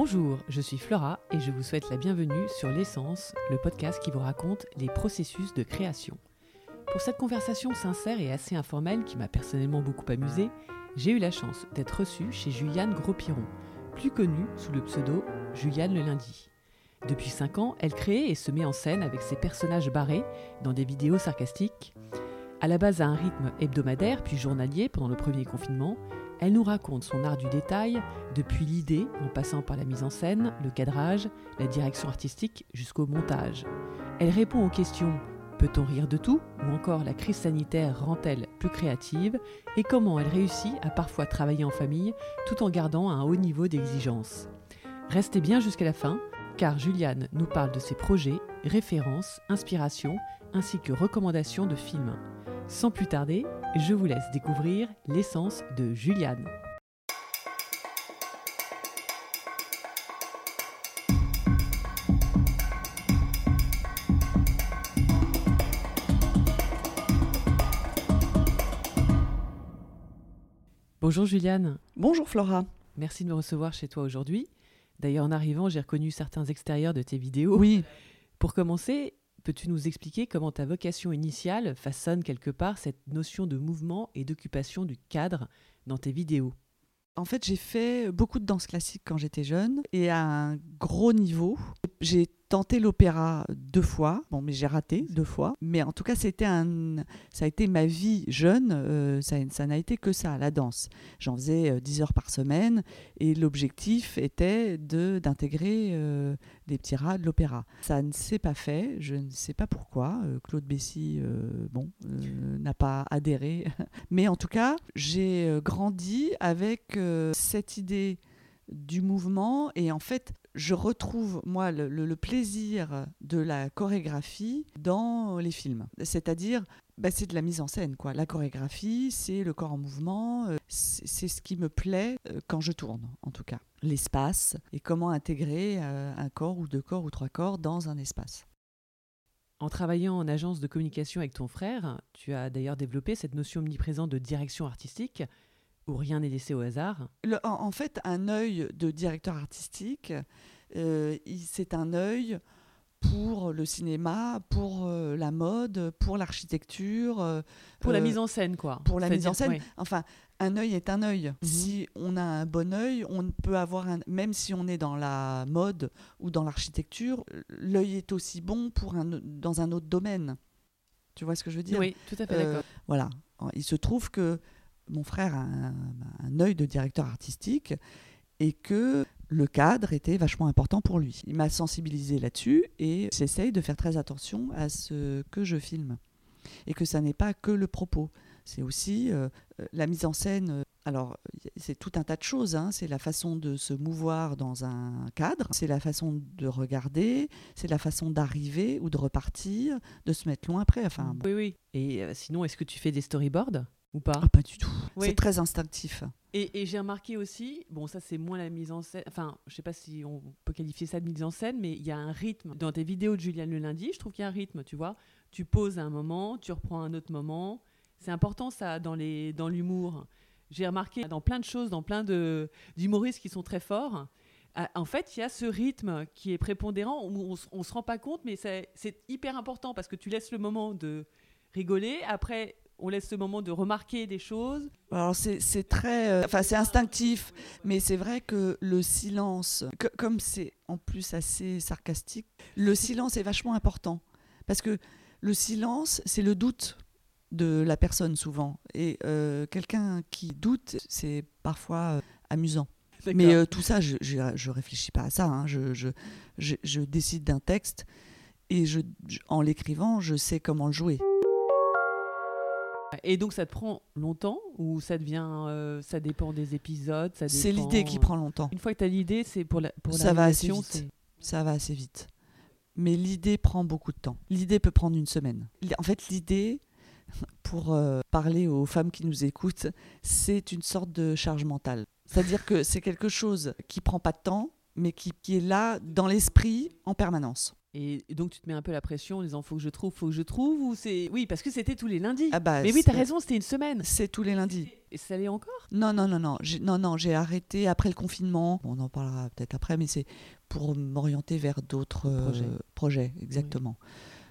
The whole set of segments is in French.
Bonjour, je suis Flora et je vous souhaite la bienvenue sur L'essence, le podcast qui vous raconte les processus de création. Pour cette conversation sincère et assez informelle qui m'a personnellement beaucoup amusée, j'ai eu la chance d'être reçue chez Juliane Gros-Piron, plus connue sous le pseudo Juliane le lundi. Depuis 5 ans, elle crée et se met en scène avec ses personnages barrés dans des vidéos sarcastiques. À la base à un rythme hebdomadaire puis journalier pendant le premier confinement, elle nous raconte son art du détail, depuis l'idée, en passant par la mise en scène, le cadrage, la direction artistique jusqu'au montage. Elle répond aux questions Peut-on rire de tout? Ou encore la crise sanitaire rend-elle plus créative? Et comment elle réussit à parfois travailler en famille tout en gardant un haut niveau d'exigence Restez bien jusqu'à la fin, car Juliane nous parle de ses projets, références, inspirations, ainsi que recommandations de films. Sans plus tarder, je vous laisse découvrir l'essence de Juliane. Bonjour Juliane. Bonjour Flora. Merci de me recevoir chez toi aujourd'hui. D'ailleurs, en arrivant, j'ai reconnu certains extérieurs de tes vidéos. Oui. Pour commencer, peux-tu nous expliquer comment ta vocation initiale façonne quelque part cette notion de mouvement et d'occupation du cadre dans tes vidéos? En fait, j'ai fait beaucoup de danse classique quand j'étais jeune et à un gros niveau. Tenté l'opéra deux fois, bon, mais j'ai raté deux fois. Mais en tout cas, c'était un, ça a été ma vie jeune. euh, ça, n'a été que ça, la danse. J'en faisais euh, 10 heures par semaine et l'objectif était de d'intégrer euh, des petits rats de l'opéra. Ça ne s'est pas fait. Je ne sais pas pourquoi. Euh, Claude Bessy, euh, bon, euh, n'a pas adhéré. Mais en tout cas, j'ai euh, grandi avec euh, cette idée du mouvement. Et en fait je retrouve moi le, plaisir de la chorégraphie dans les films. C'est-à-dire bah, c'est de la mise en scène quoi. La chorégraphie c'est le corps en mouvement euh, c'est c'est ce qui me plaît euh, quand je tourne en tout cas. L'espace et comment intégrer euh, un corps ou deux corps ou trois corps dans un espace. En travaillant en agence de communication avec ton frère, tu as d'ailleurs développé cette notion omniprésente de direction artistique, où rien n'est laissé au hasard. Le- en, en fait, un œil de directeur artistique, euh, c'est un œil pour le cinéma, pour euh, la mode, pour l'architecture. euh, Pour la mise en scène, quoi. pour la mise en scène. ouais. Enfin, un œil est un œil. Mhm. Si on a un bon œil, on peut avoir un. Même si on est dans la mode ou dans l'architecture, l'œil est aussi bon pour un, dans un autre domaine. Tu vois ce que je veux dire? Oui, tout à fait d'accord. voilà. Il se trouve que mon frère a un, œil de directeur artistique et que le cadre était vachement important pour lui. Il m'a sensibilisé là-dessus et j'essaye de faire très attention à ce que je filme. Et que ça n'est pas que le propos. C'est aussi euh, la mise en scène. euh, alors, c'est tout un tas de choses. hein. C'est la façon de se mouvoir dans un cadre, c'est la façon de regarder, c'est la façon d'arriver ou de repartir, de se mettre loin après. Enfin. Oui, oui. Et euh, sinon, est-ce que tu fais des storyboards? Ou pas Ah, pas du tout. Oui. C'est très instinctif. Et, et j'ai remarqué aussi, bon, ça c'est moins la mise en scène, enfin, je sais pas si on peut qualifier ça de mise en scène, mais il y a un rythme. Dans tes vidéos de Juliane le lundi, je trouve qu'il y a un rythme, tu vois. Tu poses à un moment, tu reprends un autre moment. C'est important ça dans les dans l'humour. J'ai remarqué dans plein de choses, dans plein de d'humoristes qui sont très forts. ah, En fait, il y a ce rythme qui est prépondérant. où On, s- on se rend pas compte, mais c'est c'est hyper important parce que tu laisses le moment de rigoler. Après, on laisse le moment de remarquer des choses. Alors c'est très, euh, enfin c'est instinctif, mais c'est vrai que le silence, que- comme c'est en plus assez sarcastique, le silence est vachement important parce que le silence c'est le doute de la personne souvent et euh, quelqu'un qui doute c'est parfois euh, amusant. Mais tout ça, je, je, je réfléchis pas à ça. hein. Je, je, décide d'un texte et en l'écrivant, je sais comment le jouer. Et donc ça te prend longtemps ou ça devient, euh, ça dépend des épisodes, ça C'est l'idée qui prend longtemps. Une fois que tu as l'idée, c'est pour la pour Ça va assez vite. ça va assez vite. Mais l'idée prend beaucoup de temps. L'idée peut prendre une semaine. En fait, l'idée, pour euh, parler aux femmes qui nous écoutent, c'est une sorte de charge mentale. C'est-à-dire que c'est quelque chose qui prend pas de temps, mais qui, qui est là dans l'esprit en permanence. Et donc tu te mets un peu la pression en disant faut que je trouve, faut que je trouve ou c'est oui parce que c'était tous les lundis. Ah bah, Mais oui, tu as c'est- raison, c'était une semaine. C'est tous les lundis. Et ça l'est encore? Non, non, non, non. J'ai, non, non, j'ai arrêté après le confinement. Bon, on en parlera peut-être après, mais c'est pour m'orienter vers d'autres euh, Projets. projets, exactement.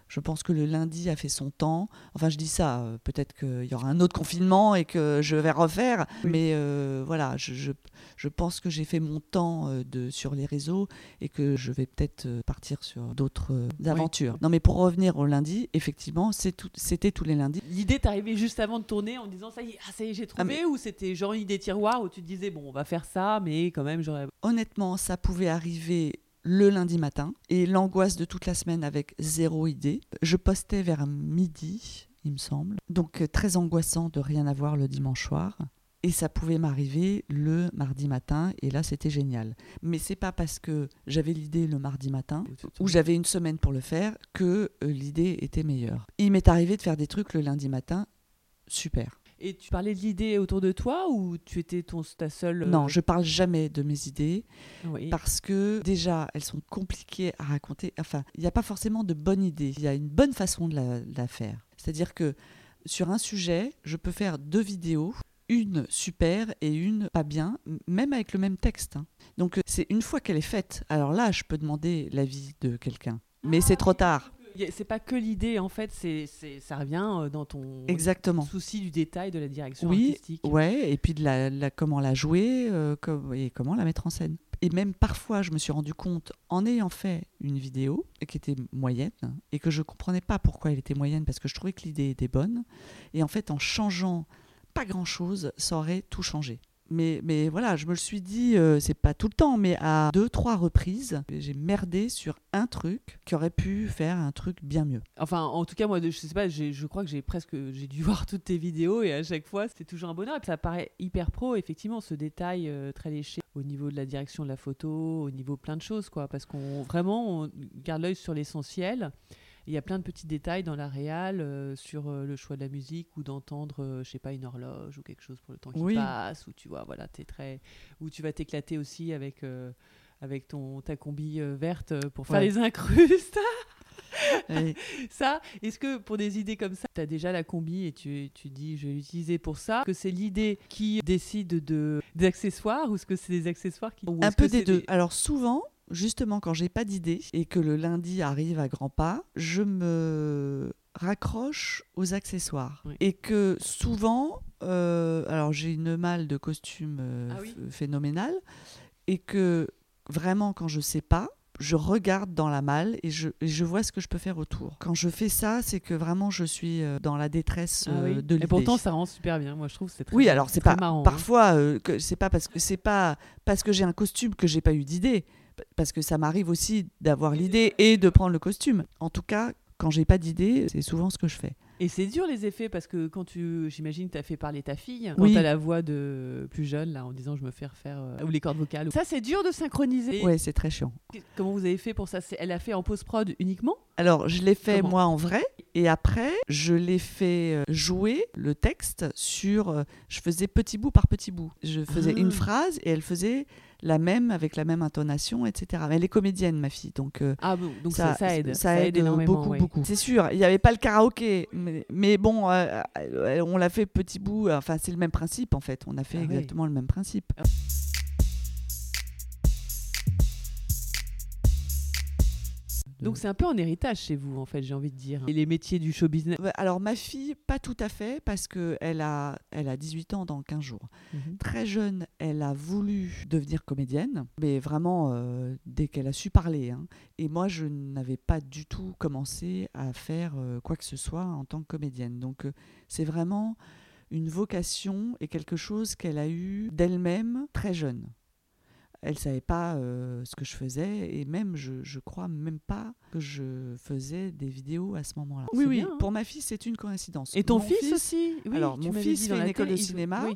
Je pense que le lundi a fait son temps. Enfin, je dis ça, euh, peut-être qu'il y aura un autre confinement et que je vais refaire. Oui. Mais euh, voilà, je, je, je pense que j'ai fait mon temps euh, de, sur les réseaux et que je vais peut-être partir sur d'autres euh, aventures. Non, mais pour revenir au lundi, effectivement, c'était tous les lundis. L'idée t'est arrivée juste avant de tourner en disant ça y est, ah, est j'ai trouvé Ah, mais- ou c'était genre une idée tiroir où tu te disais bon on va faire ça mais quand même j'aurais Honnêtement, ça pouvait arriver le lundi matin et l'angoisse de toute la semaine avec zéro idée. Je postais vers midi, il me semble. Donc euh, très angoissant de rien avoir le dimanche soir. Et ça pouvait m'arriver le mardi matin et là c'était génial. Mais c'est pas parce que j'avais l'idée le mardi matin ou j'avais une semaine pour le faire que euh, l'idée était meilleure. Il m'est arrivé de faire des trucs le lundi matin, super. Et tu parlais de l'idée autour de toi ou tu étais ton, ta seule. euh, Non, je parle jamais de mes idées. oui. parce que déjà elles sont compliquées à raconter. Enfin, il n'y a pas forcément de bonne idée. Il y a une bonne façon de la, de la faire. C'est-à-dire que sur un sujet, je peux faire deux vidéos, une super et une pas bien, même avec le même texte. hein. Donc euh, c'est une fois qu'elle est faite. Alors là, je peux demander l'avis de quelqu'un. Mais c'est trop tard. C'est pas que l'idée en fait, c'est, ça revient euh, dans ton Exactement. souci du détail de la direction Oui, artistique. Ouais, et puis de la, la- comment la jouer euh, comme- et comment la mettre en scène. Et même parfois, je me suis rendu compte, en ayant fait une vidéo qui était moyenne, et que je comprenais pas pourquoi elle était moyenne, parce que je trouvais que l'idée était bonne, et en fait, en changeant pas grand-chose, ça aurait tout changé. Mais, mais voilà, je me le suis dit, euh, c'est pas tout le temps, mais à deux, trois reprises, j'ai merdé sur un truc qui aurait pu faire un truc bien mieux. Enfin, en tout cas, moi, je sais pas, je crois que j'ai presque, j'ai dû voir toutes tes vidéos et à chaque fois, c'était toujours un bonheur. Et ça paraît hyper pro, effectivement, ce détail euh, très léché au niveau de la direction de la photo, au niveau plein de choses, quoi. Parce qu'on vraiment, on garde l'œil sur l'essentiel. Il y a plein de petits détails dans la réal euh, sur euh, le choix de la musique ou d'entendre, euh, je sais pas, une horloge ou quelque chose pour le temps qui Oui. passe, ou tu vois, voilà, t'es très, où tu vas t'éclater aussi avec. euh, avec ton, ta combi verte pour faire Ouais. les incrustes. Ça, est-ce que pour des idées comme ça, tu as déjà la combi et tu, tu dis je vais l'utiliser pour ça? Que c'est l'idée qui décide de, des accessoires ou est-ce que c'est des accessoires qui. ou Un peu des deux. Alors souvent, justement, quand j'ai pas d'idée et que le lundi arrive à grands pas, je me raccroche aux accessoires. Oui. Et que souvent, euh, alors j'ai une malle de costume euh, Ah oui. phénoménale, et que vraiment, quand je sais pas, je regarde dans la malle et je, et je vois ce que je peux faire autour. Quand je fais ça, c'est que vraiment je suis euh, dans la détresse Ah oui. de l'idée. Et pourtant, ça rend super bien. Moi, je trouve c'est très Oui, alors c'est pas marrant. hein. parfois euh, c'est pas parce que c'est pas parce que j'ai un costume que j'ai pas eu d'idée parce que ça m'arrive aussi d'avoir l'idée et de prendre le costume. En tout cas, quand j'ai pas d'idée, c'est souvent ce que je fais. Et c'est dur les effets parce que quand tu, j'imagine, tu as fait parler ta fille, quand Oui. tu as la voix de plus jeune, là, en disant je me fais refaire, euh, ou les cordes vocales. Ça, c'est dur de synchroniser. Ouais, c'est très chiant. Comment vous avez fait pour ça? Elle a fait en post-prod uniquement? Alors, je l'ai fait Comment? moi en vrai et après, je l'ai fait euh, jouer le texte sur euh, je faisais petit bout par petit bout. Je faisais Ah. une phrase et elle faisait la même avec la même intonation, etc. Mais elle est comédienne, ma fille, donc euh, Ah bon, donc ça, ça aide. Ça, aide, beaucoup, ouais. beaucoup. C'est sûr, il n'y avait pas le karaoké, mais, mais bon, euh, euh, on l'a fait petit bout. Enfin, c'est le même principe en fait. On a fait Ah oui. exactement le même principe. Donc c'est un peu en héritage chez vous, en fait, j'ai envie de dire. Et les métiers du show business. Alors ma fille, pas tout à fait, parce qu'elle a, elle a 18 ans dans 15 jours. Mhm. Très jeune, elle a voulu devenir comédienne, mais vraiment euh, dès qu'elle a su parler. hein. Et moi, je n'avais pas du tout commencé à faire euh, quoi que ce soit en tant que comédienne. Donc euh, c'est vraiment une vocation et quelque chose qu'elle a eu d'elle-même très jeune. Elle savait pas euh, ce que je faisais et même, je, je crois même pas que je faisais des vidéos à ce moment-là. Oui, oui, bien, hein. pour ma fille, c'est une coïncidence. Et ton fils, aussi? Oui, alors, mon fils fait une école télé, de cinéma. oui,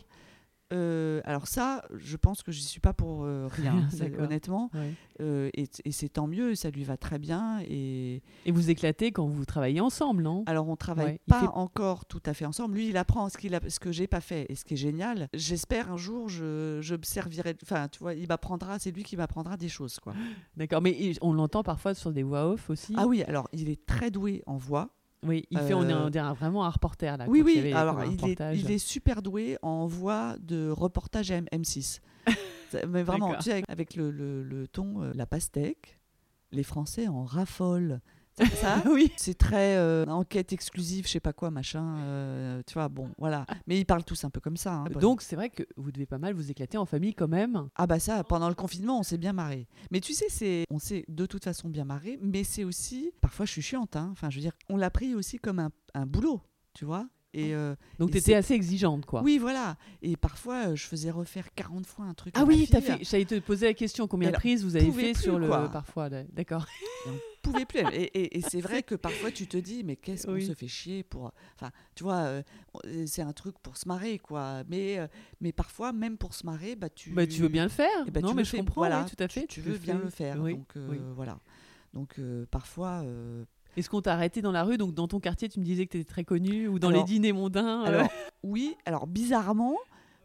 Euh, alors ça, je pense que je suis pas pour euh, rien, honnêtement. ouais. Euh, et et c'est tant mieux, ça lui va très bien. Et Et vous éclatez quand vous travaillez ensemble, non? Alors on travaille Ouais, pas fait- encore tout à fait ensemble. Lui, il apprend ce qu'il a, ce que j'ai pas fait, et ce qui est génial. J'espère un jour, je, je me servirai. Enfin, tu vois, il m'apprendra. C'est lui qui m'apprendra des choses, quoi. D'accord, mais on l'entend parfois sur des voix off aussi? Ah oui, alors il est très doué en voix. Oui, il fait, on est Euh, on dirait vraiment un reporter là. Oui, il oui, avait alors il est, il super doué en voix de reportage M- M6. Ça- Mais vraiment, tu sais, avec, avec le, le- le ton, euh, la pastèque, les Français en raffolent. C'est ça oui. C'est très euh, enquête exclusive, je sais pas quoi, machin. euh, tu vois, bon, voilà. Mais ils parlent tous un peu comme ça. hein. Donc c'est vrai que vous devez pas mal vous éclater en famille quand même. Ah bah ça, pendant le confinement, on s'est bien marré. Mais tu sais, c'est, on s'est de toute façon bien marré, mais c'est aussi, parfois je suis chiante, hein. enfin je veux dire, on l'a pris aussi comme un, un boulot, tu vois. Et euh, Donc tu étais assez exigeante quoi. oui, voilà. Et parfois, euh, je faisais refaire 40 fois un truc. Ah oui, t'as fait. J'allais te poser la question combien de prises vous avez fait plus, sur le parfois. D'accord. on pouvait plus. Et, et- et c'est vrai que parfois tu te dis, mais qu'est-ce qu'on Oui. se fait chier pour. Enfin, tu vois, euh, c'est un truc pour se marrer, quoi. Mais, euh, mais parfois, même pour se marrer, bah tu. Bah tu veux bien le faire. Ben, non mais je fais, comprends. voilà, oui, tout à fait. Tu, tu veux bien le faire. Oui, Donc voilà. Donc parfois. Est-ce qu'on t'a arrêté dans la rue Donc dans ton quartier, tu me disais que tu étais très connue ou dans Alors- les dîners mondains. euh, Alors, oui, alors bizarrement,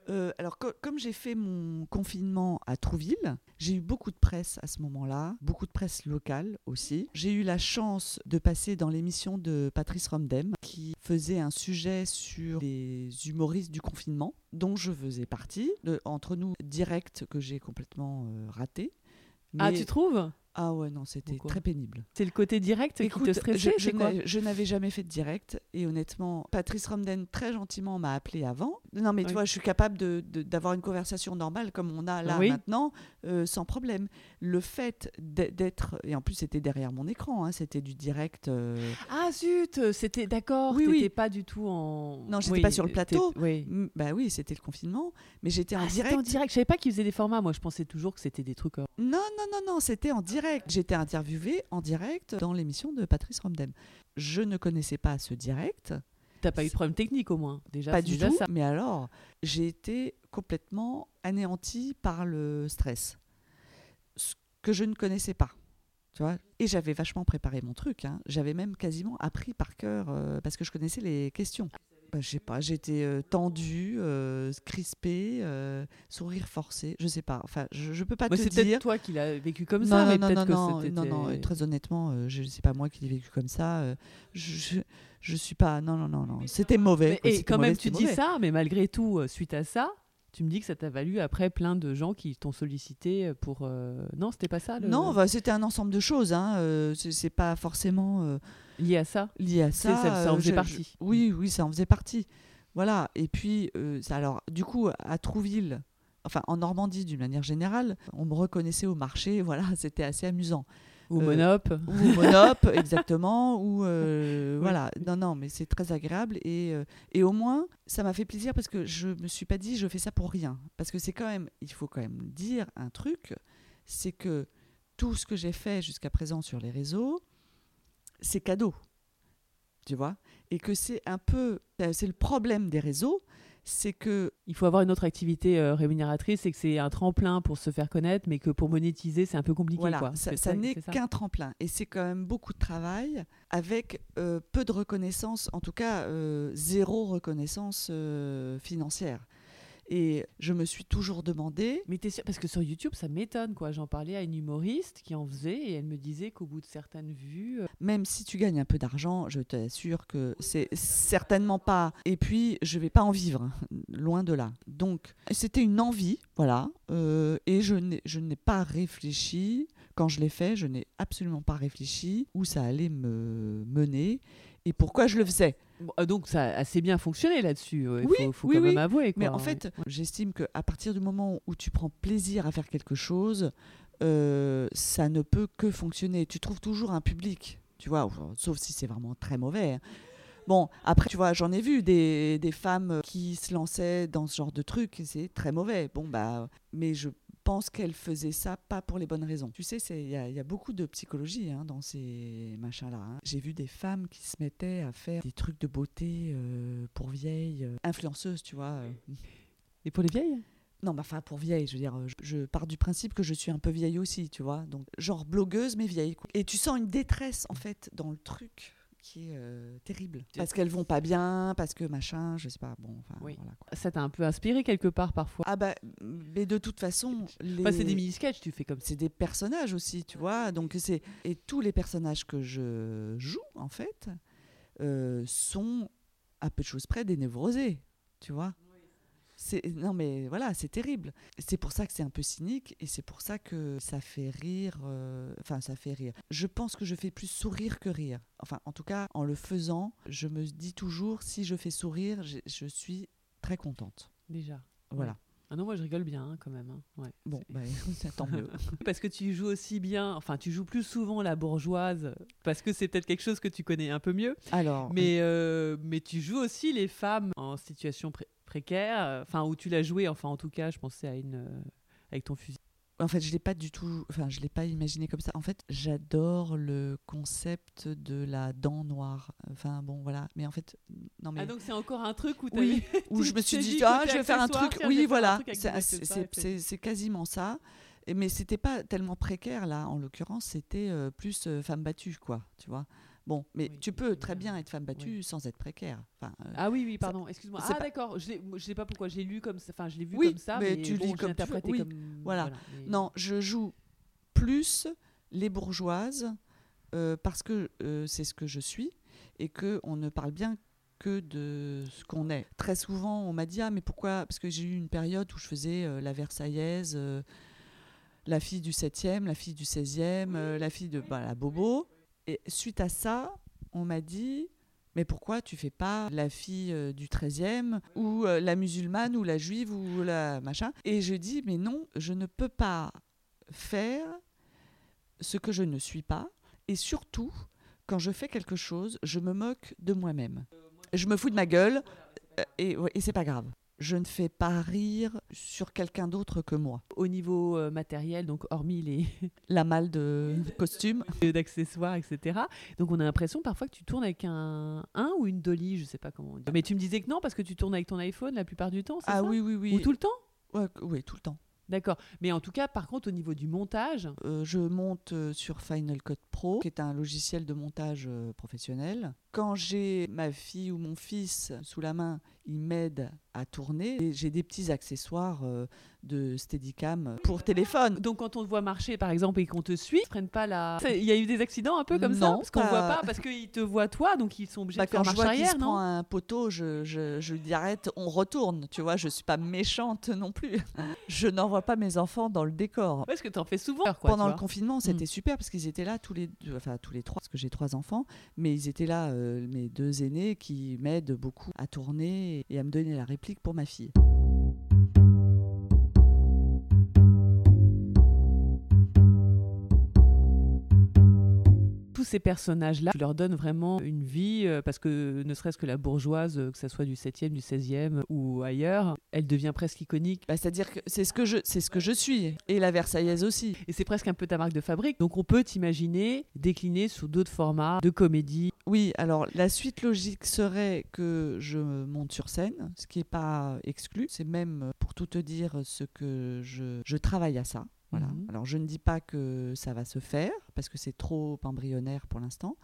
euh, alors co- comme j'ai fait mon confinement à Trouville, j'ai eu beaucoup de presse à ce moment-là, beaucoup de presse locale aussi. J'ai eu la chance de passer dans l'émission de Patrice Romdem qui faisait un sujet sur les humoristes du confinement, dont je faisais partie. De- entre nous, direct que j'ai complètement euh, raté. Ah, tu trouves? Ah ouais, non, c'était très pénible. C'est le côté direct qui Écoute, te stressait je, je n'avais jamais fait de direct et honnêtement, Patrice Romden très gentiment m'a appelé avant. Non mais tu vois, je suis capable de- de- d'avoir une conversation normale comme on a là Oui. maintenant, euh, sans problème. Le fait d'e- d'être et en plus c'était derrière mon écran, hein, c'était du direct. euh, Ah zut, c'était d'accord. Oui, oui. pas du tout en. Non, j'étais Oui, pas sur le plateau. Oui. Bah oui, c'était le confinement, mais j'étais en Ah, direct. en direct. Je savais pas qu'ils faisaient des formats. Moi, je pensais toujours que c'était des trucs. euh, Non, non, non, non, c'était en direct. J'étais interviewée en direct dans l'émission de Patrice Romdem. Je ne connaissais pas ce direct. T'as pas eu de problème technique au moins. Déjà, pas du déjà tout. ça. Mais alors, j'ai été complètement anéantie par le stress, ce que je ne connaissais pas. Tu vois Et j'avais vachement préparé mon truc. hein. J'avais même quasiment appris par cœur euh, parce que je connaissais les questions. Bah, je sais pas, j'étais euh, tendue, euh, crispée, euh, sourire forcé, je sais pas. Enfin, je, je peux pas Moi, te c'est dire. peut-être toi qui l'as vécu comme non, ça, non, mais non, peut-être non, que non, c'était. non, non, très honnêtement, euh, je sais pas moi qui l'ai vécu comme ça. je, je, suis pas. Non, non, non, non. C'était mauvais. Mais- quoi, et quand mauvais, même, tu dis mauvais. ça, mais malgré tout, suite à ça, tu me dis que ça t'a valu après plein de gens qui t'ont sollicité pour. euh, Non, c'était pas ça le- Non, bah, c'était un ensemble de choses. Hein. euh, c'est pas forcément euh, lié à ça. lié à ça. ça- ça en euh, faisait je- partie. je- oui, oui, ça en faisait partie. Voilà. Et puis, euh, ça- alors, du coup, à Trouville, enfin en Normandie d'une manière générale, on me reconnaissait au marché. Voilà, c'était assez amusant. Ou Euh, Monop. Ou Monop, exactement. Ou euh, Oui. voilà. Non, non, mais c'est très agréable. Et, euh, et au moins, ça m'a fait plaisir parce que je me suis pas dit je fais ça pour rien. Parce que c'est quand même, il faut quand même dire un truc, c'est que tout ce que j'ai fait jusqu'à présent sur les réseaux, c'est cadeau. Tu vois? Et que c'est un peu, c'est le problème des réseaux, c'est que Il faut avoir une autre activité euh, rémunératrice et que c'est un tremplin pour se faire connaître, mais que pour monétiser, c'est un peu compliqué. Voilà, quoi. ça, n'est qu'un tremplin. Et c'est quand même beaucoup de travail avec euh, peu de reconnaissance, en tout cas euh, zéro reconnaissance financière. Et je me suis toujours demandé, Mais t'es sûr Parce que sur YouTube, ça m'étonne, quoi. J'en parlais à une humoriste qui en faisait et elle me disait qu'au bout de certaines vues, euh, même si tu gagnes un peu d'argent, je t'assure que c'est certainement pas. Et puis, je vais pas en vivre, hein, loin de là. Donc, c'était une envie, voilà. euh, et je n'ai je n'ai pas réfléchi. Quand je l'ai fait, je n'ai absolument pas réfléchi où ça allait me mener et pourquoi je le faisais. euh, donc ça a assez bien fonctionné là-dessus. Il Oui, faut, faut oui, quand oui. même avouer. Mais en fait, j'estime qu'à partir du moment où tu prends plaisir à faire quelque chose, euh, ça ne peut que fonctionner. Tu trouves toujours un public, tu vois, sauf si c'est vraiment très mauvais. hein. Bon, après, tu vois, j'en ai vu des, des femmes qui se lançaient dans ce genre de truc, c'est très mauvais. Bon, bah, mais je pense qu'elles faisaient ça pas pour les bonnes raisons. Tu sais, c'est- il y, a- il y a beaucoup de psychologie hein, dans ces machins-là. hein. J'ai vu des femmes qui se mettaient à faire des trucs de beauté euh, pour vieilles, euh, influenceuses, tu vois. euh. Et pour les vieilles? Non, mais enfin, pour vieille, je veux dire, je, je pars du principe que je suis un peu vieille aussi, tu vois. Donc, genre blogueuse, mais vieille. quoi. Et tu sens une détresse, en fait, dans le truc qui est euh, terrible. Parce qu'elles vont pas bien, parce que machin, je sais pas. Bon, enfin, Oui. voilà. quoi. Ça t'a un peu inspiré quelque part parfois? Ah bah, mais de toute façon, les... Enfin, c'est des mini-sketchs, tu fais comme ça. c'est des personnages aussi, tu vois. Donc c'est et tous les personnages que je joue en fait, euh, sont, à peu de choses près, des névrosés, tu vois. Non mais voilà, c'est terrible. C'est pour ça que c'est un peu cynique et c'est pour ça que ça fait rire. euh, Enfin, ça fait rire. Je pense que je fais plus sourire que rire. Enfin, en tout cas, en le faisant, je me dis toujours, si je fais sourire, je, je suis très contente. Déjà. Voilà. Ah non, moi je rigole bien hein, quand même. hein. Ouais, Bon, bah, ça tant mieux. Parce que tu joues aussi bien, enfin tu joues plus souvent la bourgeoise, parce que c'est peut-être quelque chose que tu connais un peu mieux, Alors, mais, euh, mais tu joues aussi les femmes en situation pré- précaire, euh, enfin où tu l'as joué, enfin en tout cas je pensais à une... euh, avec ton fusil. En fait, je l'ai pas du tout. Enfin, je l'ai pas imaginé comme ça. En fait, j'adore le concept de la dent noire. Enfin, bon, voilà. Mais en fait, non mais Ah donc c'est encore un truc où oui, je me suis dit dit, ah, je vais faire un truc. tiens, Oui, voilà. c'est quasiment ça. Et- Mais c'était pas tellement précaire là. En l'occurrence, c'était euh, plus euh, femme battue, quoi. Tu vois. Bon, mais Oui, tu peux très bien. bien être femme battue sans être précaire. Enfin, euh, Ah oui, oui, pardon, excuse-moi. Ah pas- d'accord, je, je sais pas pourquoi j'ai lu comme ça, enfin je l'ai vu comme ça, mais mais, tu bon, lis comme tu interprété comme... voilà. mais- Non, je joue plus les bourgeoises euh, parce que euh, c'est ce que je suis et que on ne parle bien que de ce qu'on est. Très souvent, on m'a dit ah mais pourquoi Parce que j'ai eu une période où je faisais la Versaillaise, la fille du 7e, la fille du 16e, euh, la fille de bah, la Bobo. Et suite à ça, on m'a dit mais pourquoi tu fais pas la fille euh, du 13e ou euh, la musulmane ou la juive ou la machin? Et je dis mais non, je ne peux pas faire ce que je ne suis pas et surtout quand je fais quelque chose, je me moque de moi-même. Je me fous de ma gueule euh, et, et c'est pas grave. Je ne fais pas rire sur quelqu'un d'autre que moi. Au niveau euh, matériel, donc hormis les La malle de costume. d'accessoires, etc. Donc on a l'impression parfois que tu tournes avec un, un ou une dolly, je sais pas comment on dit. Mais tu me disais que non parce que tu tournes avec ton iPhone la plupart du temps, c'est Ah ça oui, oui, oui. Ou tout le temps Ouais, oui, tout le temps. D'accord. Mais en tout cas, par contre, au niveau du montage, Euh, je monte euh, sur Final Cut Pro, qui est un logiciel de montage professionnel. Quand j'ai ma fille ou mon fils sous la main, ils m'aident à tourner. Et j'ai des petits accessoires euh, de Steadicam pour téléphone. donc quand on te voit marcher par exemple et qu'on te suit, ils prennent pas la. Il y a eu des accidents un peu comme ça Non, parce qu'on pas- voit pas parce qu'ils te voient toi donc ils sont obligés Bah, de faire quand je marche vois qu'il arrière, se prend un poteau, je, je, je lui dis arrête, on retourne. Tu vois, je suis pas méchante non plus. je n'envoie pas mes enfants dans le décor. Parce que t'en fais souvent. quoi, Pendant tu le confinement, c'était Mm. super parce qu'ils étaient là tous les deux, enfin tous les trois, parce que j'ai trois enfants, mais ils étaient là, euh, mes deux aînés, qui m'aident beaucoup à tourner et à me donner la réplique pour ma fille. Ces personnages-là, tu leur donnes vraiment une vie, euh, parce que ne serait-ce que la bourgeoise, euh, que ça soit du 7e, du 16e ou ailleurs, elle devient presque iconique. Bah, C'est-à-dire que c'est ce que je, c'est ce que je suis, et la Versaillaise aussi. Et c'est presque un peu ta marque de fabrique. Donc on peut t'imaginer décliner sous d'autres formats de comédie. Oui, alors la suite logique serait que je monte sur scène, ce qui n'est pas exclu. C'est même, euh, pour tout te dire, ce que je, je travaille à ça. Voilà. Mhm. Alors je ne dis pas que ça va se faire, parce que c'est trop embryonnaire pour l'instant.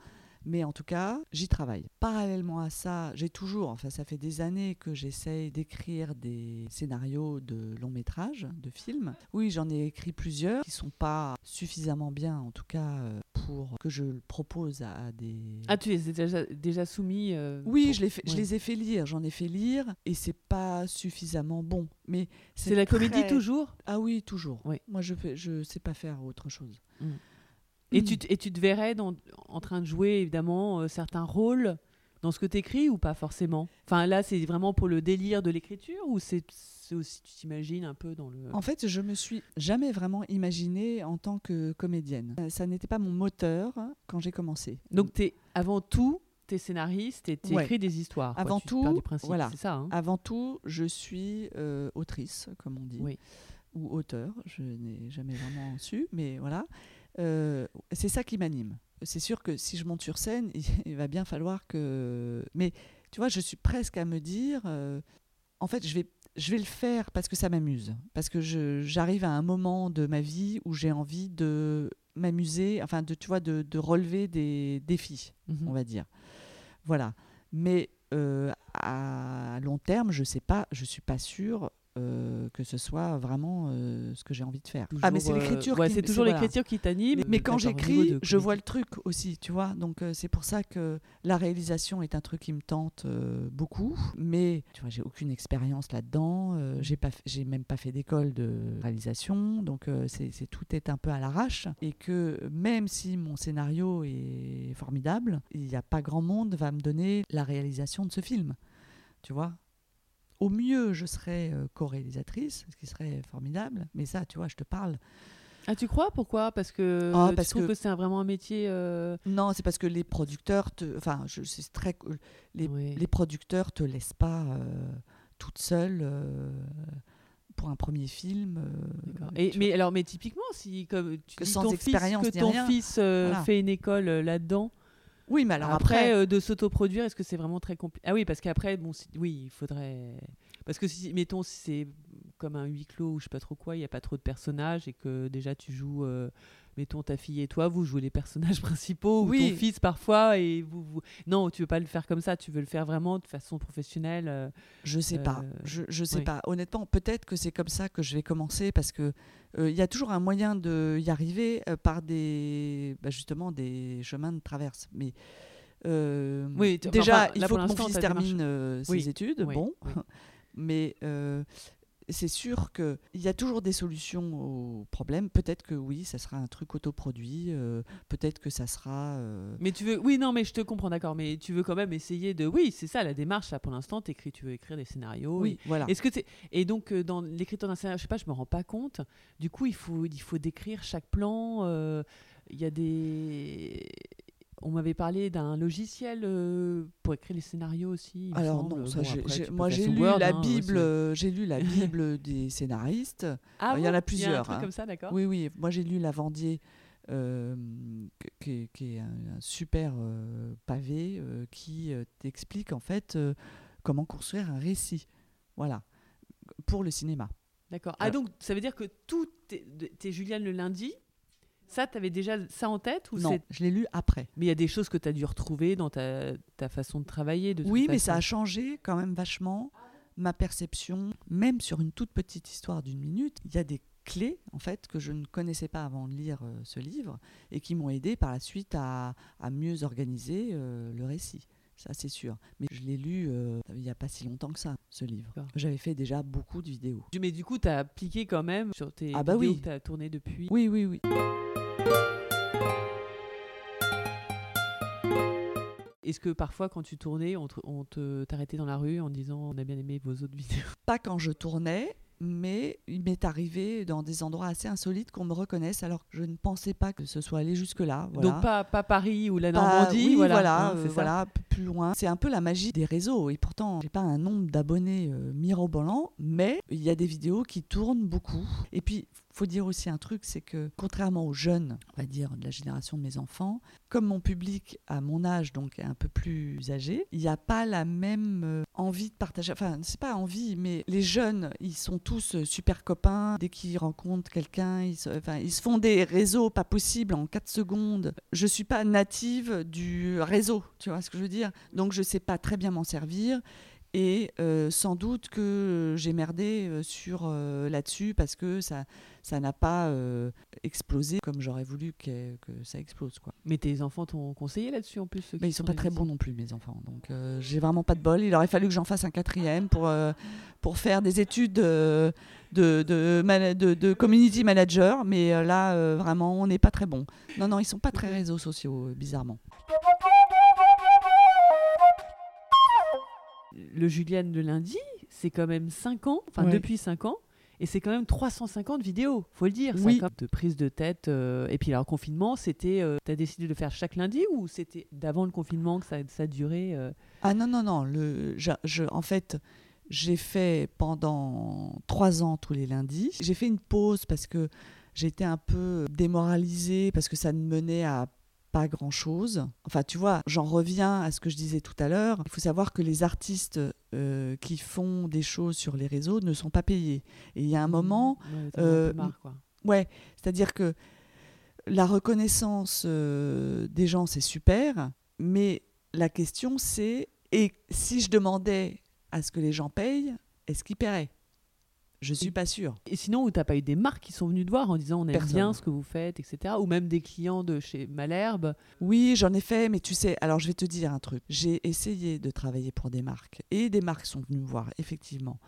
Mais en tout cas, j'y travaille. Parallèlement à ça, j'ai toujours, enfin ça fait des années que j'essaye d'écrire des scénarios de longs métrages, de films. Oui, j'en ai écrit plusieurs qui sont pas suffisamment bien, en tout cas, euh, pour que je le propose à des... Ah, tu les as déjà, déjà soumis euh, Oui, pour- je, les je ai fait lire, j'en ai fait lire, et c'est pas suffisamment bon. Mais C'est la comédie toujours? Ah oui, toujours. Oui. Moi, je je sais pas faire autre chose. Mm. Et, Mm. tu, et tu te verrais dans- en train de jouer évidemment euh, certains rôles dans ce que tu écris ou pas forcément? Enfin là, c'est vraiment pour le délire de l'écriture ou c'est aussi, tu t'imagines un peu dans le. En fait, je me suis jamais vraiment imaginée en tant que comédienne. Euh, Ça n'était pas mon moteur quand j'ai commencé. Donc t'es, avant tout, tu es scénariste et tu Ouais. écris des histoires. Avant Tu tout, du principe, voilà. c'est ça. hein Avant tout, je suis euh, autrice, comme on dit, Oui. ou auteur. Je n'ai jamais vraiment su, mais voilà. Euh, c'est ça qui m'anime. C'est sûr que si je monte sur scène, il, va bien falloir que. Mais tu vois, je suis presque à me dire, euh, en fait, je vais, je vais le faire parce que ça m'amuse, parce que j'arrive à un moment de ma vie où j'ai envie de m'amuser, enfin, de, tu vois, de, de relever des défis Mhm. on va dire. Voilà. Mais euh, à long terme, je sais pas, je suis pas sûre euh, que ce soit vraiment euh, ce que j'ai envie de faire. Toujours, ah, mais c'est euh, l'écriture ouais, qui c'est me- toujours voilà. l'écriture qui t'anime. Mais, mais quand j'écris, je vois le truc aussi, tu vois. Donc euh, c'est pour ça que la réalisation est un truc qui me tente euh, beaucoup. Mais tu vois, j'ai aucune expérience là-dedans. euh, j'ai pas, j'ai même pas fait d'école de réalisation. Donc euh, c'est, c'est- tout est un peu à l'arrache. Et que même si mon scénario est formidable, il n'y a pas grand monde va me donner la réalisation de ce film. Tu vois? Au mieux, je serais euh, co-réalisatrice, ce qui serait formidable. Mais ça, tu vois, je te parle Ah, tu crois? Pourquoi? Parce que Ah, tu trouves que- que, c'est vraiment un métier. euh, Non, c'est parce que les producteurs, te, enfin, je, c'est très, les, les producteurs te laissent pas euh, toute seule euh, pour un premier film. Et, vois. mais alors, mais typiquement, si comme tu Que dis sans ton expérience fils, que ton rien. fils Voilà. fait une école là-dedans. Oui, mais alors après, après, euh, de s'autoproduire, est-ce que c'est vraiment très compliqué Ah oui, parce qu'après, bon, oui, il faudrait. Parce que si, mettons, si c'est comme un huis clos ou je sais pas trop quoi, il n'y a pas trop de personnages et que déjà tu joues, euh, mettons, ta fille et toi, vous jouez les personnages principaux ou Oui. ton fils parfois et vous, vous- Non, tu veux pas le faire comme ça, tu veux le faire vraiment de façon professionnelle. euh, je sais pas, euh, je, je sais pas. Honnêtement, peut-être que c'est comme ça que je vais commencer parce que il y a toujours un moyen de y arriver par des, bah, justement, des chemins de traverse. Mais Oui, déjà, enfin, il là, faut pour que mon fils termine ses Oui, études. oui, bon, mais euh, c'est sûr qu'il y a toujours des solutions aux problèmes. Peut-être que oui, ça sera un truc autoproduit. euh, Peut-être que ça sera. euh, Mais tu veux, oui, non, mais je te comprends, d'accord. Mais tu veux quand même essayer de, oui, c'est ça la démarche. Là, pour l'instant, t'écris, tu veux écrire des scénarios. oui, voilà. Est-ce que et donc euh, dans l'écriture d'un scénario, je sais pas, je me rends pas compte. Du coup, il faut il faut décrire chaque plan. euh, Il y a des on m'avait parlé d'un logiciel euh, pour écrire les scénarios aussi. il Alors non, ça, Bon, j'ai- après, j'ai- tu peux moi faire j'ai sous lu Word, la hein, Bible, euh, j'ai lu la Bible des scénaristes. Ah il y en a plusieurs, y a un truc hein. comme ça, d'accord? Oui, oui. Moi j'ai lu Lavandier, euh, qui, est- qui est un, un super euh, pavé euh, qui euh, t'explique en fait euh, comment construire un récit. Voilà, pour le cinéma. D'accord. Ah donc ça veut dire que tout t'es Juliane le lundi. Ça, t'avais déjà ça en tête ou Non, je l'ai lu après. Mais il y a des choses que tu as dû retrouver dans ta, ta façon de travailler. De Oui, mais ça a changé quand même vachement ma perception, même sur une toute petite histoire d'une minute. Il y a des clés en fait que je ne connaissais pas avant de lire euh, ce livre et qui m'ont aidé par la suite à, à mieux organiser euh, le récit. Ça, c'est sûr. Mais je l'ai lu euh, il n'y a pas si longtemps que ça, ce livre. J'avais fait déjà beaucoup de vidéos. Mais du coup, tu as appliqué quand même sur tes Ah bah vidéos oui. que tu as tournées depuis. Oui, oui, oui. Est-ce que parfois, quand tu tournais, on t'arrêtait dans la rue en disant on a bien aimé vos autres vidéos? Pas quand je tournais, mais il m'est arrivé dans des endroits assez insolites qu'on me reconnaisse alors que je ne pensais pas que ce soit allé jusque-là. Voilà. Donc pas, pas Paris ou la Pas- Normandie, oui, voilà. voilà, hein, euh, voilà, plus loin. C'est un peu la magie des réseaux. Et pourtant, j'ai pas un nombre d'abonnés euh, mirobolant, mais il y a des vidéos qui tournent beaucoup. Et puis, faut dire aussi un truc, c'est que contrairement aux jeunes, on va dire de la génération de mes enfants, comme mon public à mon âge, donc un peu plus âgé, il n'y a pas la même euh, envie de partager. Enfin, c'est pas envie, mais les jeunes, ils sont tous euh, super copains. Dès qu'ils rencontrent quelqu'un, ils, se- enfin, ils font des réseaux pas possibles en 4 secondes. Je suis pas native du réseau, tu vois ce que je veux dire? Donc je sais pas très bien m'en servir. Et euh, sans doute que j'ai merdé euh, sur euh, là-dessus parce que ça ça n'a pas euh, explosé comme j'aurais voulu que, que ça explose quoi. Mais tes enfants t'ont conseillé là-dessus en plus Mais ils sont sont pas très bons non plus mes enfants, donc j'ai vraiment pas de bol. Il aurait fallu que j'en fasse un quatrième pour pour faire des études de de, de de community manager, mais là vraiment on n'est pas très bon. Non non ils sont pas très réseaux sociaux bizarrement. Le Juliane le lundi, c'est quand même 5 ans, enfin Ouais. depuis 5 ans. Et c'est quand même 350 vidéos, faut le dire. Oui. de prise de tête. euh, et puis alors, confinement, c'était. euh, T'as décidé de le faire chaque lundi ou c'était d'avant le confinement que ça, ça durait euh, Ah non, non, non. Le, je, je- en fait, j'ai fait pendant trois ans tous les lundis. J'ai fait une pause parce que j'étais un peu démoralisée, parce que ça ne menait à pas grand-chose. Enfin, tu vois, j'en reviens à ce que je disais tout à l'heure. Il faut savoir que les artistes euh, qui font des choses sur les réseaux ne sont pas payés. Et il y a un moment, ouais, un euh, marre, quoi. Ouais, c'est-à-dire que la reconnaissance euh, des gens, c'est super, mais la question, c'est et si je demandais à ce que les gens payent, est-ce qu'ils paieraient? Je suis pas sûre. Et sinon, t'as pas eu des marques qui sont venues te voir en disant on aime Personne. bien ce que vous faites, etc. Ou même des clients de chez Malherbe? Oui, j'en ai fait, mais tu sais, alors je vais te dire un truc. J'ai essayé de travailler pour des marques et des marques sont venues me voir, effectivement,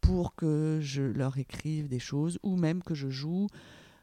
pour que je leur écrive des choses ou même que je joue,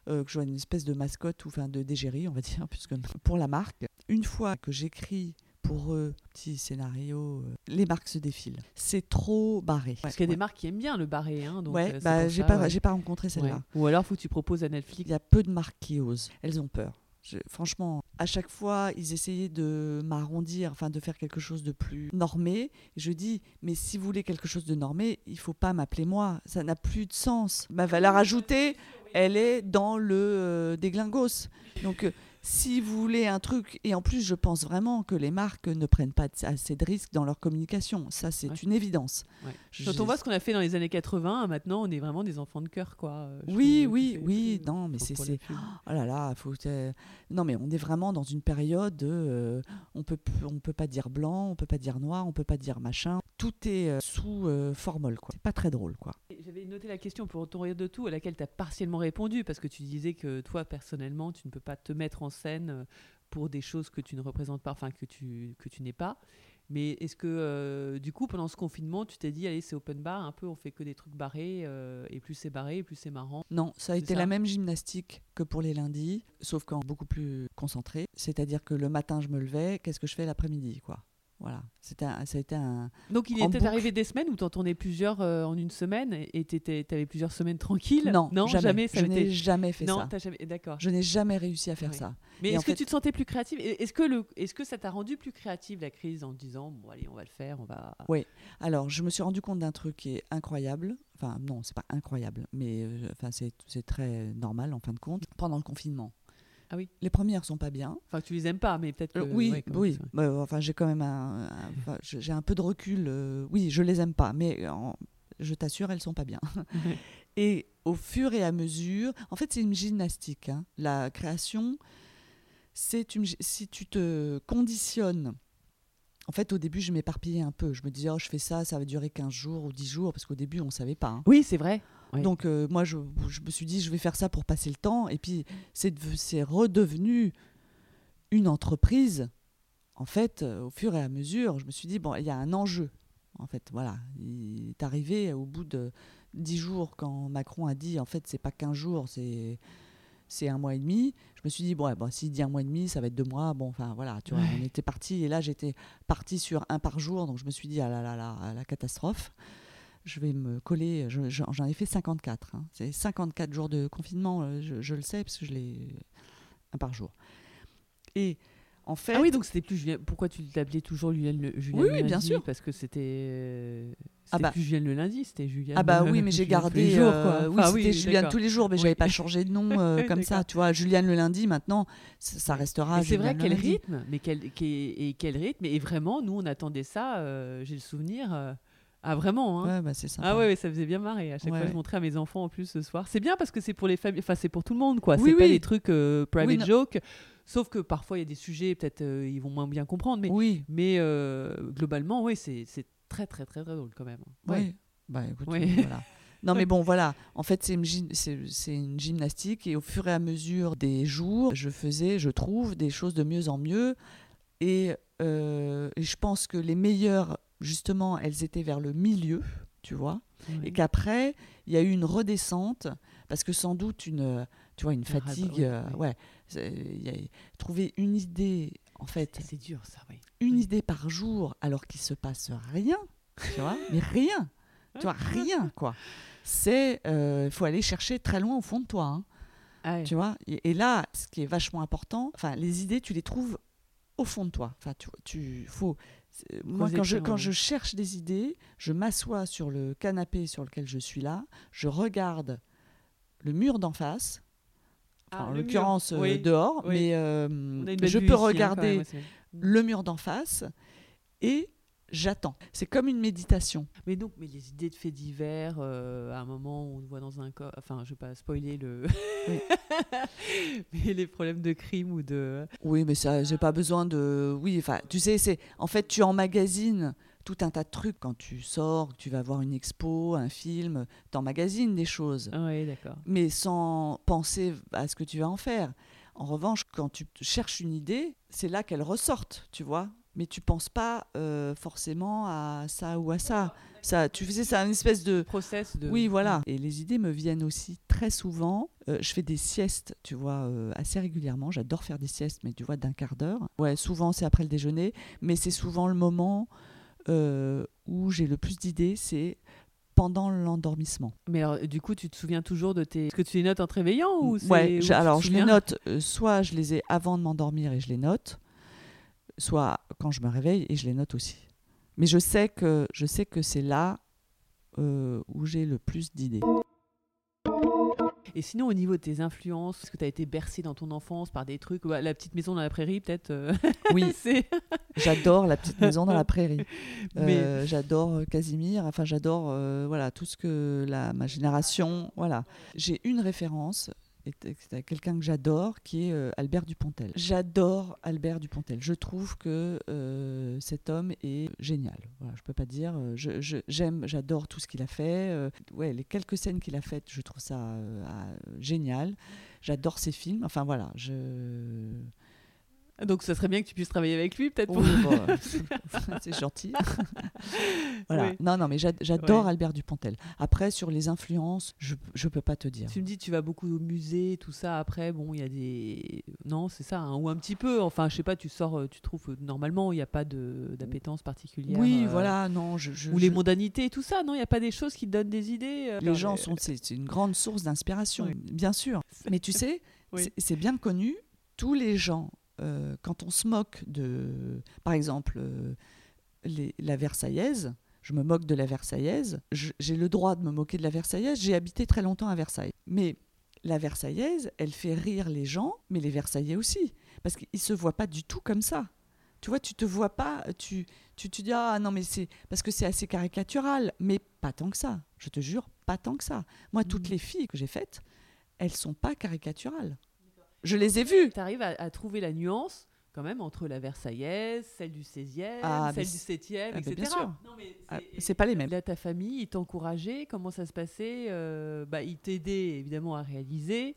euh, que je sois une espèce de mascotte ou enfin de d'égérie, on va dire, puisque pour la marque. Une fois que j'écris pour eux, petit scénario, euh, les marques se défilent. C'est trop barré. Parce qu'il y a Ouais, des marques qui aiment bien le barré. Hein, donc, ouais. euh, bah, j'ai pas, j'ai pas rencontré celle-là. Ou alors, faut que tu proposes à Netflix. Il y a peu de marques qui osent. Elles ont peur. Je- franchement, à chaque fois, ils essayaient de m'arrondir, enfin de faire quelque chose de plus normé. Je dis, mais si vous voulez quelque chose de normé, il faut pas m'appeler moi. Ça n'a plus de sens. Ma valeur ajoutée, elle est dans le euh, déglingos. Donc, euh, si vous voulez un truc, et en plus, je pense vraiment que les marques ne prennent pas assez de risques dans leur communication. Ça, c'est Ouais. une évidence. Ouais. Je- Quand on voit ce qu'on a fait dans les années 80, maintenant, on est vraiment des enfants de cœur, quoi. euh, je Oui, oui, oui. euh, Non, mais c'est c'est-. Oh là là, faut que- non mais on est vraiment dans une période de, euh, on peut on peut pas dire blanc, on peut pas dire noir, on peut pas dire machin. Tout est euh, sous euh, formol quoi. C'est pas très drôle quoi. J'avais noté la question pour ton rire de tout, à laquelle tu as partiellement répondu, parce que tu disais que toi, personnellement, tu ne peux pas te mettre en scène euh, pour des choses que tu ne représentes pas, enfin que tu, que tu n'es pas. Mais est-ce que, euh, du coup, pendant ce confinement, tu t'es dit, allez, c'est open bar, un peu, on fait que des trucs barrés, euh, et plus c'est barré, plus c'est marrant Non, ça a été ça. la même gymnastique que pour les lundis, sauf qu'en beaucoup plus concentré. C'est-à-dire que le matin je me levais, qu'est-ce que je fais l'après-midi quoi? Voilà, c'était un- ça a été un. Donc, il En était boucle. arrivé des semaines où tu en tournais plusieurs euh, en une semaine, et tu avais plusieurs semaines tranquilles Non, non jamais. ça je n'ai jamais fait Non, ça. jamais. D'accord. Je n'ai jamais réussi à faire ça. Mais est-ce que fait- tu te sentais plus créative? Est-ce que, le... est que ça t'a rendu plus créative la crise en te disant bon allez on va le faire, on va. Alors, je me suis rendu compte d'un truc qui est incroyable. Enfin, non, c'est pas incroyable, mais euh, enfin, c'est très normal en fin de compte. Pendant le confinement. Ah oui. Les premières sont pas bien. Enfin tu les aimes pas, mais peut-être. Euh, que- oui, ouais, oui. Bah, enfin, j'ai quand même un, un- enfin, je- j'ai un peu de recul. euh, oui, je les aime pas, mais en- je t'assure, elles sont pas bien. Et au fur et à mesure, en fait, c'est une gymnastique. hein. La création, c'est une. Si tu te conditionnes. En fait, au début, je m'éparpillais un peu. Je me disais, oh, je fais ça, ça va durer 15 jours ou 10 jours, parce qu'au début, on ne savait pas. hein. Oui, c'est vrai. Donc, euh, moi, je, je me suis dit, je vais faire ça pour passer le temps. Et puis, c'est deve- c'est redevenu une entreprise. En fait, euh, au fur et à mesure, je me suis dit, bon, il y a un enjeu. En fait, voilà. Il est arrivé au bout de 10 jours, quand Macron a dit, en fait, c'est pas 15 jours, c'est. C'est un mois et demi. Je me suis dit, bon, ouais, bon s'il dit un mois et demi, ça va être deux mois. Bon, enfin, voilà, tu vois, on était parti. Et là, j'étais parti sur un par jour. Donc, je me suis dit, ah là là là, la catastrophe je vais me coller. je- je- J'en ai fait 54. hein. C'est 54 jours de confinement, euh, je, je le sais, parce que je l'ai un par jour. Et en fait, Ah oui, donc c'était plus Julien. Pourquoi tu l'appelais toujours Julien le, Julien Oui, le bien lundi sûr. Parce que c'était. Ah bah. plus Julien le lundi, c'était Julien. ah bah oui, mais j'ai Julien tous gardé. les jours, euh, oui, Enfin, c'était d'accord. tous les jours, mais Oui. j'avais pas changé de nom euh, comme ça. Tu vois, Juliane le lundi, maintenant, ça, restera. C'est vrai, quel lundi. rythme Mais quel, quel- et quel rythme Et vraiment, nous, on attendait ça, euh, j'ai le souvenir. Ah, vraiment, hein Ouais, bah, c'est ça. Ah ouais, ouais, ça faisait bien marrer. À chaque Ouais, fois, je ouais. montrais à mes enfants en plus ce soir. C'est bien parce que c'est pour les familles, enfin c'est pour tout le monde, quoi. Oui, c'est pas oui. des trucs euh, private Oui, non. joke. Sauf que parfois il y a des sujets, peut-être euh, ils vont moins bien comprendre, mais Oui, mais euh, globalement, oui, c'est c'est très très très très drôle quand même. ouais. Ouais. Bah écoute, Ouais. voilà. Non mais bon voilà, en fait c'est une, gym- c'est c'est une gymnastique et au fur et à mesure des jours, je faisais, je trouve, des choses de mieux en mieux et, euh, et je pense que les meilleures, justement, elles étaient vers le milieu, tu vois, et qu'après il y a eu une redescente parce que sans doute une, tu vois, une fatigue, euh, ouais. ouais, c'est- il y a- trouver une idée en fait, c'est dur ça, oui. une Oui. idée par jour alors qu'il se passe rien, tu vois, mais rien, tu vois, rien quoi. C'est, il faut aller chercher très loin au fond de toi, hein, Ah tu vois. Et, et là, ce qui est vachement important, enfin, les idées, tu les trouves au fond de toi. Enfin, tu, tu faut. Moi, quand je, quand je cherche des idées, je m'assois sur le canapé sur lequel je suis là, je regarde le mur d'en face, Ah, en l'occurrence euh, Oui, dehors, oui. mais euh, je peux ici, hein, regarder même, le mur d'en face et j'attends. C'est comme une méditation. Mais donc, mais les idées de faits divers, euh, à un moment où on voit dans un corps, enfin, je vais pas spoiler le, Oui. mais les problèmes de crime ou de, Oui, mais ça, j'ai pas besoin de. Oui, enfin, tu sais, c'est en fait, tu emmagasines tout un tas de trucs quand tu sors, tu vas voir une expo, un film, t'emmagasines des choses, Oui, d'accord. mais sans penser à ce que tu vas en faire. En revanche, quand tu cherches une idée, c'est là qu'elle ressorte, tu vois. Mais tu penses pas euh, forcément à ça ou à ça. Ça, tu faisais ça, une espèce de Process de. oui, voilà. Et les idées me viennent aussi très souvent. Euh, je fais des siestes, tu vois, euh, assez régulièrement. J'adore faire des siestes, mais tu vois, d'un quart d'heure. Ouais, souvent c'est après le déjeuner, mais c'est souvent le moment où j'ai le plus d'idées, c'est pendant l'endormissement. Mais alors, du coup, tu te souviens toujours de tes. Est-ce que tu les notes en te réveillant ou Ouais, ou alors je les note, soit je les ai avant de m'endormir et je les note, soit quand je me réveille et je les note aussi. Mais je sais que, je sais que c'est là euh, où j'ai le plus d'idées. Et sinon, au niveau de tes influences, est-ce que tu as été bercé dans ton enfance par des trucs? Ouais, La petite maison dans la prairie, peut-être euh, Oui, c'est- J'adore la petite maison dans la prairie. Mais- Euh, J'adore euh, Casimir. Enfin, j'adore euh, voilà tout ce que la, ma génération. Voilà. J'ai une référence. C'est quelqu'un que j'adore, qui est euh, Albert Dupontel. J'adore Albert Dupontel. Je trouve que euh, cet homme est génial. Voilà, je peux pas dire. euh, je- J'aime, j'adore tout ce qu'il a fait. ouais, les quelques scènes qu'il a faites, je trouve ça génial. J'adore ses films. Enfin voilà, je. Donc, ça serait bien que tu puisses travailler avec lui, peut-être pour- Oui, bon, c'est gentil. voilà. Oui. Non, non, mais j'a- j'adore Ouais. Albert Dupontel. Après, sur les influences, je ne peux pas te dire. Tu me dis, tu vas beaucoup au musée, tout ça. Après, bon, il y a des. Non, c'est ça. hein, Ou un petit peu. Enfin, je sais pas, tu sors, euh, tu trouves. euh, Normalement, il n'y a pas d'appétence particulière. Oui, euh, voilà, non, je. je- Ou les mondanités et tout ça. Non, il n'y a pas des choses qui te donnent des idées. euh, les gens sont. C'est une grande source d'inspiration, Oui. bien sûr. Mais tu sais, Oui. c'est bien connu, tous les gens, euh, quand on se moque de. Par exemple, euh, les- la Versaillaise. Je me moque de la Versaillaise. J'ai le droit de me moquer de la Versaillaise. J'ai habité très longtemps à Versailles. Mais la Versaillaise, elle fait rire les gens, mais les Versaillais aussi. Parce qu'ils ne se voient pas du tout comme ça. Tu vois, tu te vois pas, tu, tu te dis, ah non, mais c'est parce que c'est assez caricatural, mais pas tant que ça. Je te jure, pas tant que ça. Moi, toutes Mhm. les filles que j'ai faites, elles sont pas caricaturales. Je les ai vues. Tu arrives à, à trouver la nuance quand même entre la Versaillaise, celle du 16e, Ah, celle du c'est- 7e, ah, etc. bien sûr. Non, mais Ah, c'est- c'est pas les mêmes. Là, ta famille, ils t'encourageaient Comment ça se passait euh, bah, Ils t'aidaient évidemment à réaliser.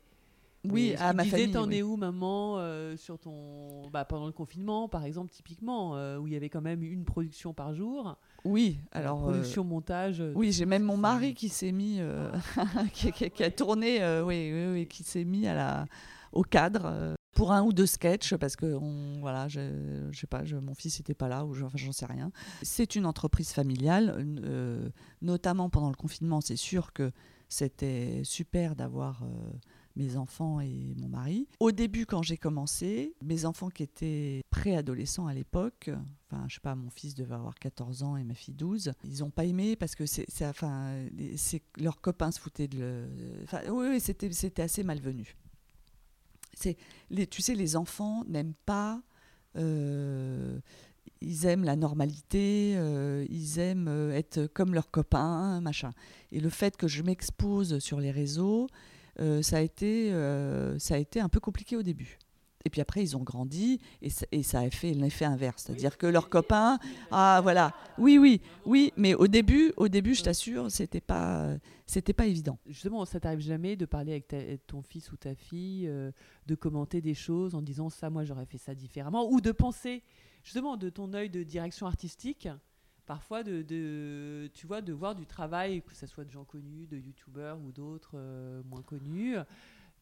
Oui, Mais à ma disaient, famille. T'en oui. es où, maman, euh, sur ton. Bah, pendant le confinement, par exemple, typiquement, euh, où il y avait quand même une production par jour. Oui, alors. euh, production, montage. Oui, j'ai même mon mari qui s'est mis, qui, qui- qui a tourné, oui, oui, oui, qui s'est mis à la, au cadre euh, pour un ou deux sketchs parce que on, voilà, je, sais pas, mon fils n'était pas là ou j'en sais rien. C'est une entreprise familiale, euh, notamment pendant le confinement. C'est sûr que c'était super d'avoir euh, mes enfants et mon mari. Au début, quand j'ai commencé, mes enfants qui étaient préadolescents à l'époque, enfin, je sais pas, mon fils devait avoir 14 ans et ma fille 12, ils n'ont pas aimé parce que c'est, enfin, leurs copains se foutaient de le. Enfin, oui, oui, c'était assez malvenu. Les, tu sais, les enfants n'aiment pas. euh, ils aiment la normalité, euh, ils aiment euh, être comme leurs copains, machin. Et le fait que je m'expose sur les réseaux, ça, a été, ça a été un peu compliqué au début. Et puis après, ils ont grandi et ça, et ça a fait l'effet inverse. C'est-à-dire que leurs copains, ah voilà, oui, oui, oui, mais au début, au début, je t'assure, c'était pas, c'était pas évident. Justement, ça t'arrive jamais de parler avec ta- ton fils ou ta fille, euh, de commenter des choses en disant ça, moi j'aurais fait ça différemment, ou de penser justement de ton œil de direction artistique, parfois de, de- tu vois, de voir du travail, que ce soit de gens connus, de youtubeurs ou d'autres euh, moins connus,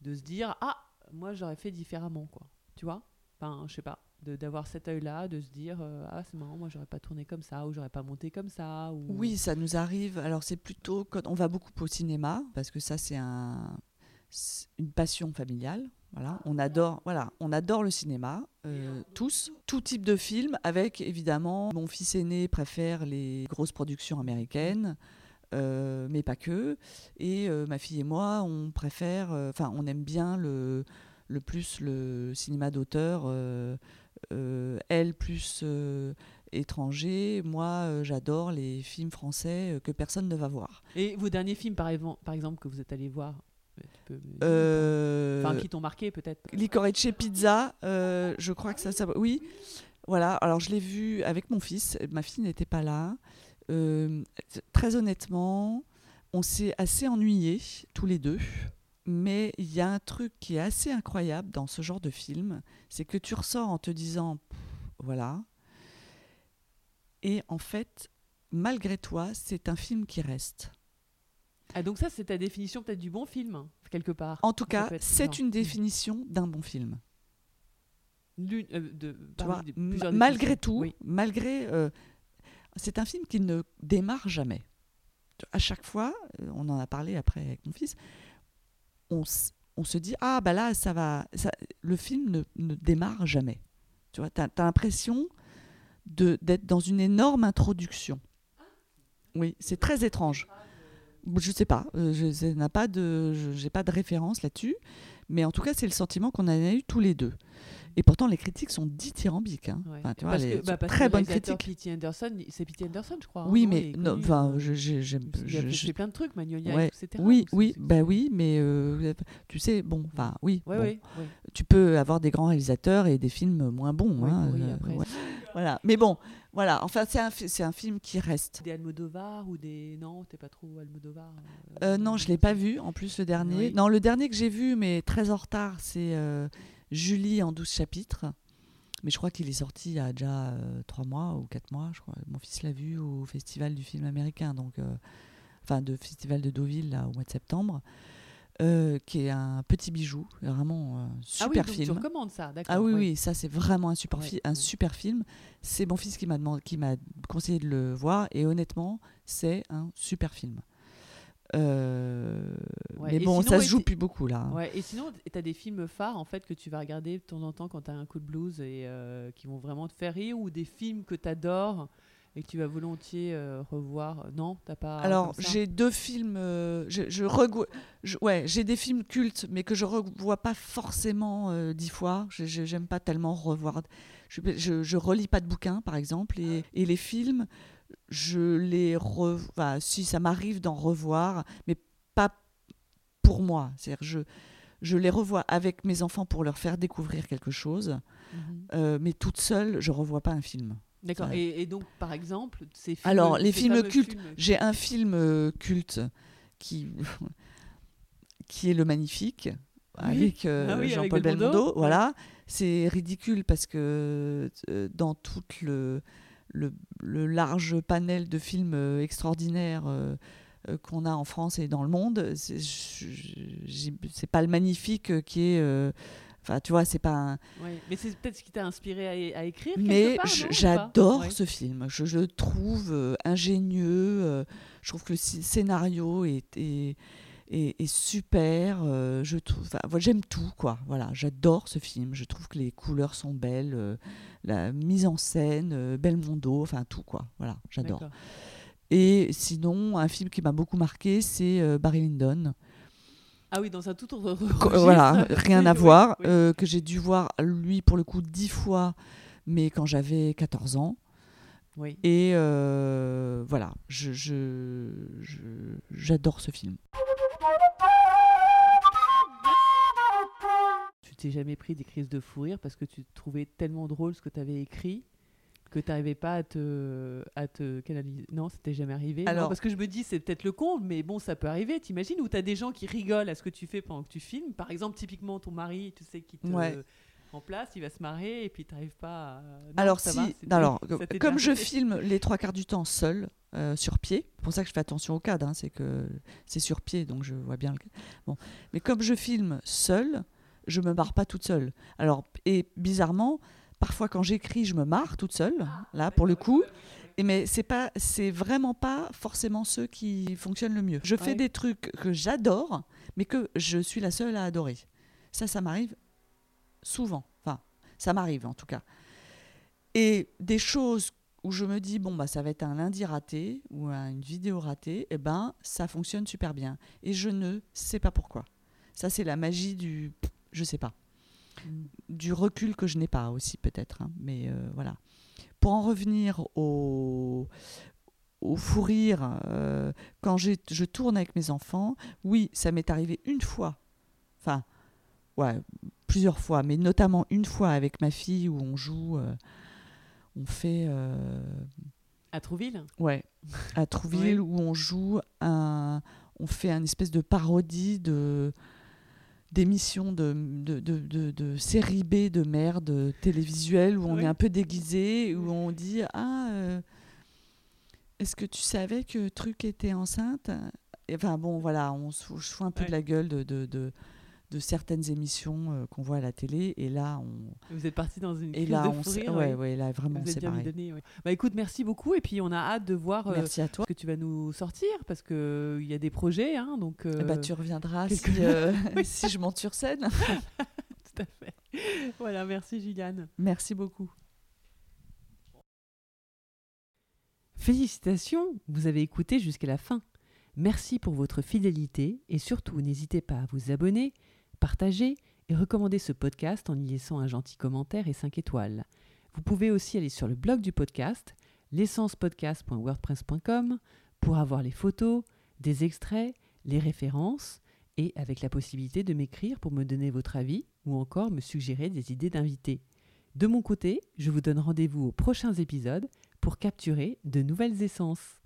de se dire ah, moi j'aurais fait différemment, quoi. Tu vois Enfin, je sais pas. de- D'avoir cet œil-là, de se dire euh, ah c'est marrant moi j'aurais pas tourné comme ça ou j'aurais pas monté comme ça ou Oui, ça nous arrive. Alors c'est plutôt quand on va beaucoup au cinéma parce que ça c'est un, une passion familiale. Voilà, on adore, voilà, on adore le cinéma, euh, tous, tout type de films, avec évidemment mon fils aîné préfère les grosses productions américaines, euh, mais pas que. Et euh, ma fille et moi, on préfère, euh, enfin, on aime bien le, le plus le cinéma d'auteur. euh, euh, elle plus euh, étranger. Moi, j'adore les films français que personne ne va voir. Et vos derniers films, par, exemple, que vous êtes allés voir euh, Euh, Enfin, qui t'ont marqué peut-être Licorice Pizza, euh, je crois que ça, ça. Oui. Voilà, alors je l'ai vu avec mon fils, ma fille n'était pas là. Euh, très honnêtement, on s'est assez ennuyés tous les deux. Mais il y a un truc qui est assez incroyable dans ce genre de film, c'est que tu ressors en te disant, voilà. Et en fait, malgré toi, c'est un film qui reste. Ah, donc ça, c'est ta définition peut-être du bon film, quelque part. En tout cas, c'est une définition d'un bon film. euh, de, vois, des- malgré tout, Oui. malgré, euh, c'est un film qui ne démarre jamais. À chaque fois, euh, on en a parlé après avec mon fils, on, se dit ah bah là ça va, le film ne, ne démarre jamais. Tu vois, t'as as, l'impression d'être dans une énorme introduction. Oui, c'est très étrange. Je sais pas, euh, je ça n'a pas de, j'ai pas de référence là-dessus, mais en tout cas c'est le sentiment qu'on a eu tous les deux. Et pourtant les critiques sont dithyrambiques. Hein. Ouais. Enfin, tu vois, parce les- que, bah, parce très que bonnes critiques. P.T. Anderson, c'est P.T. Anderson, je crois. hein, Oui, mais non, enfin, j'aime- fait plein de trucs, Magnolia, Ouais. etc. oui, oui, bah oui, mais euh, tu sais, bon, enfin, oui, Ouais, bon, tu peux avoir des grands réalisateurs et des films moins bons. Hein, euh. Voilà, mais bon, voilà, enfin, c'est un, fi- c'est un film qui reste. Des Almodovar ou des. Non, t'es pas trop Almodovar euh, Euh, non, je l'ai pas vu, en plus, le dernier. Oui. Non, le dernier que j'ai vu, mais très en retard, c'est euh, Julie en 12 chapitres. Mais je crois qu'il est sorti il y a déjà euh, trois mois ou quatre mois, je crois. Mon fils l'a vu au Festival du film américain, donc, euh, enfin, de Festival de Deauville, là, au mois de septembre, euh, qui est un petit bijou, vraiment euh, Ah oui, super donc tu film. recommandes ça, d'accord. Ah oui, oui, ça c'est vraiment un super, Ouais, fi- un ouais. super film. C'est mon fils qui m'a demandé, qui m'a conseillé de le voir, et honnêtement, c'est un super film. Euh, Ouais, Mais bon, sinon, ça se joue plus beaucoup là. Ouais, et sinon, tu as des films phares en fait que tu vas regarder de temps en temps quand tu as un coup de blues et euh, qui vont vraiment te faire rire ou des films que tu adores et que tu vas volontiers euh, revoir? Non, t'as pas. Alors, j'ai deux films. euh, je, je- ouais, j'ai des films cultes, mais que je revois pas forcément dix fois. J'aime pas tellement revoir. Je, je, je relis pas de bouquins, par exemple, et, et les films, je les revois. Si ça m'arrive d'en revoir, mais pas pour moi. C'est-à-dire, je, je les revois avec mes enfants pour leur faire découvrir quelque chose, Mhm. euh, mais toute seule, je revois pas un film. D'accord. Et, et donc, par exemple, ces films. Alors, les films cultes, J'ai un film euh, culte qui, qui est Le Magnifique, avec euh, Ah oui, Jean-Paul Belmondo. Voilà. C'est ridicule parce que dans tout le, le, le large panel de films euh, extraordinaires euh, euh, qu'on a en France et dans le monde, c'est pas Le Magnifique qui est. Enfin, tu vois, c'est pas un, Ouais. Mais c'est peut-être ce qui t'a inspiré à, à écrire. mais j'adore Ouais. ce film. Je, je le trouve euh, ingénieux. euh, je trouve que le scénario est, est, est- est super. euh, je trouve, voilà, j'aime tout, quoi. Voilà, j'adore ce film. Je trouve que les couleurs sont belles, euh, la mise en scène, euh, Belmondo, enfin tout, quoi. Voilà, j'adore. Et sinon, un film qui m'a beaucoup marqué, c'est euh, Barry Lyndon. Ah oui, dans un tout autre registre. Voilà, rien à oui, voir. oui. que j'ai dû voir, lui, pour le coup, dix fois, mais quand j'avais 14 ans. Oui. Et euh, voilà, je, je- je- j'adore ce film. Tu t'es jamais pris des crises de fou rire parce que tu trouvais tellement drôle ce que tu avais écrit que tu n'arrivais pas à te, à te canaliser. Non, c'était jamais arrivé. Non, Alors- parce que je me dis, c'est peut-être le con, mais bon, ça peut arriver. T'imagines où tu as des gens qui rigolent à ce que tu fais pendant que tu filmes. Par exemple, typiquement, ton mari, tu sais, qui te Ouais. Remplace, il va se marrer et puis tu n'arrives pas à. Non, alors, ça si, va, alors comme je filme les trois quarts du temps seul, euh, sur pied, c'est pour ça que je fais attention au cadre, hein, c'est que c'est sur pied, donc je vois bien le. Bon. Mais comme je filme seul, je me marre pas toute seule. Alors, et bizarrement, parfois quand j'écris, je me marre toute seule, là, pour le coup. Et mais c'est pas, c'est vraiment pas forcément ceux qui fonctionnent le mieux. Je fais Ouais. des trucs que j'adore, mais que je suis la seule à adorer. Ça, ça m'arrive souvent. Enfin, ça m'arrive en tout cas. Et des choses où je me dis bon bah ça va être un lundi raté ou un- une vidéo ratée, et ben ça fonctionne super bien. Et je ne sais pas pourquoi. Ça c'est la magie du, je sais pas, Mm. du recul que je n'ai pas aussi peut-être. hein. Mais euh, voilà. Pour en revenir au au fou rire, euh, quand je tourne avec mes enfants, oui, ça m'est arrivé une fois. Enfin, ouais, plusieurs fois, mais notamment une fois avec ma fille où on joue. euh, on fait. euh, À Trouville? Ouais, à Trouville où on joue un, on fait un espèce de parodie de d'émissions de, de, de, de, de série B de merde télévisuelle où on Ouais. est un peu déguisé, où on dit Ah, euh, est-ce que tu savais que Truc était enceinte? Enfin bon, voilà, on se fout, un peu Ouais. de la gueule de, de, de, de certaines émissions euh, qu'on voit à la télé, et là, on, Vous êtes parti dans une et crise là, de on ouais, ouais, là, vraiment, c'est pareil. donné, ouais. Bah écoute, merci beaucoup et puis on a hâte de voir euh, Merci à toi. ce que tu vas nous sortir parce que il y a des projets, hein, donc. euh, ben, tu reviendras si, euh, si je monte sur scène. Tout à fait. Voilà, merci Juliane. Merci beaucoup. Félicitations, vous avez écouté jusqu'à la fin. Merci pour votre fidélité et surtout n'hésitez pas à vous abonner, partager et recommander ce podcast en y laissant un gentil commentaire et 5 étoiles. Vous pouvez aussi aller sur le blog du podcast, l'essencepodcast.wordpress.com, pour avoir les photos, des extraits, les références et avec la possibilité de m'écrire pour me donner votre avis ou encore me suggérer des idées d'invités. De mon côté, je vous donne rendez-vous aux prochains épisodes pour capturer de nouvelles essences.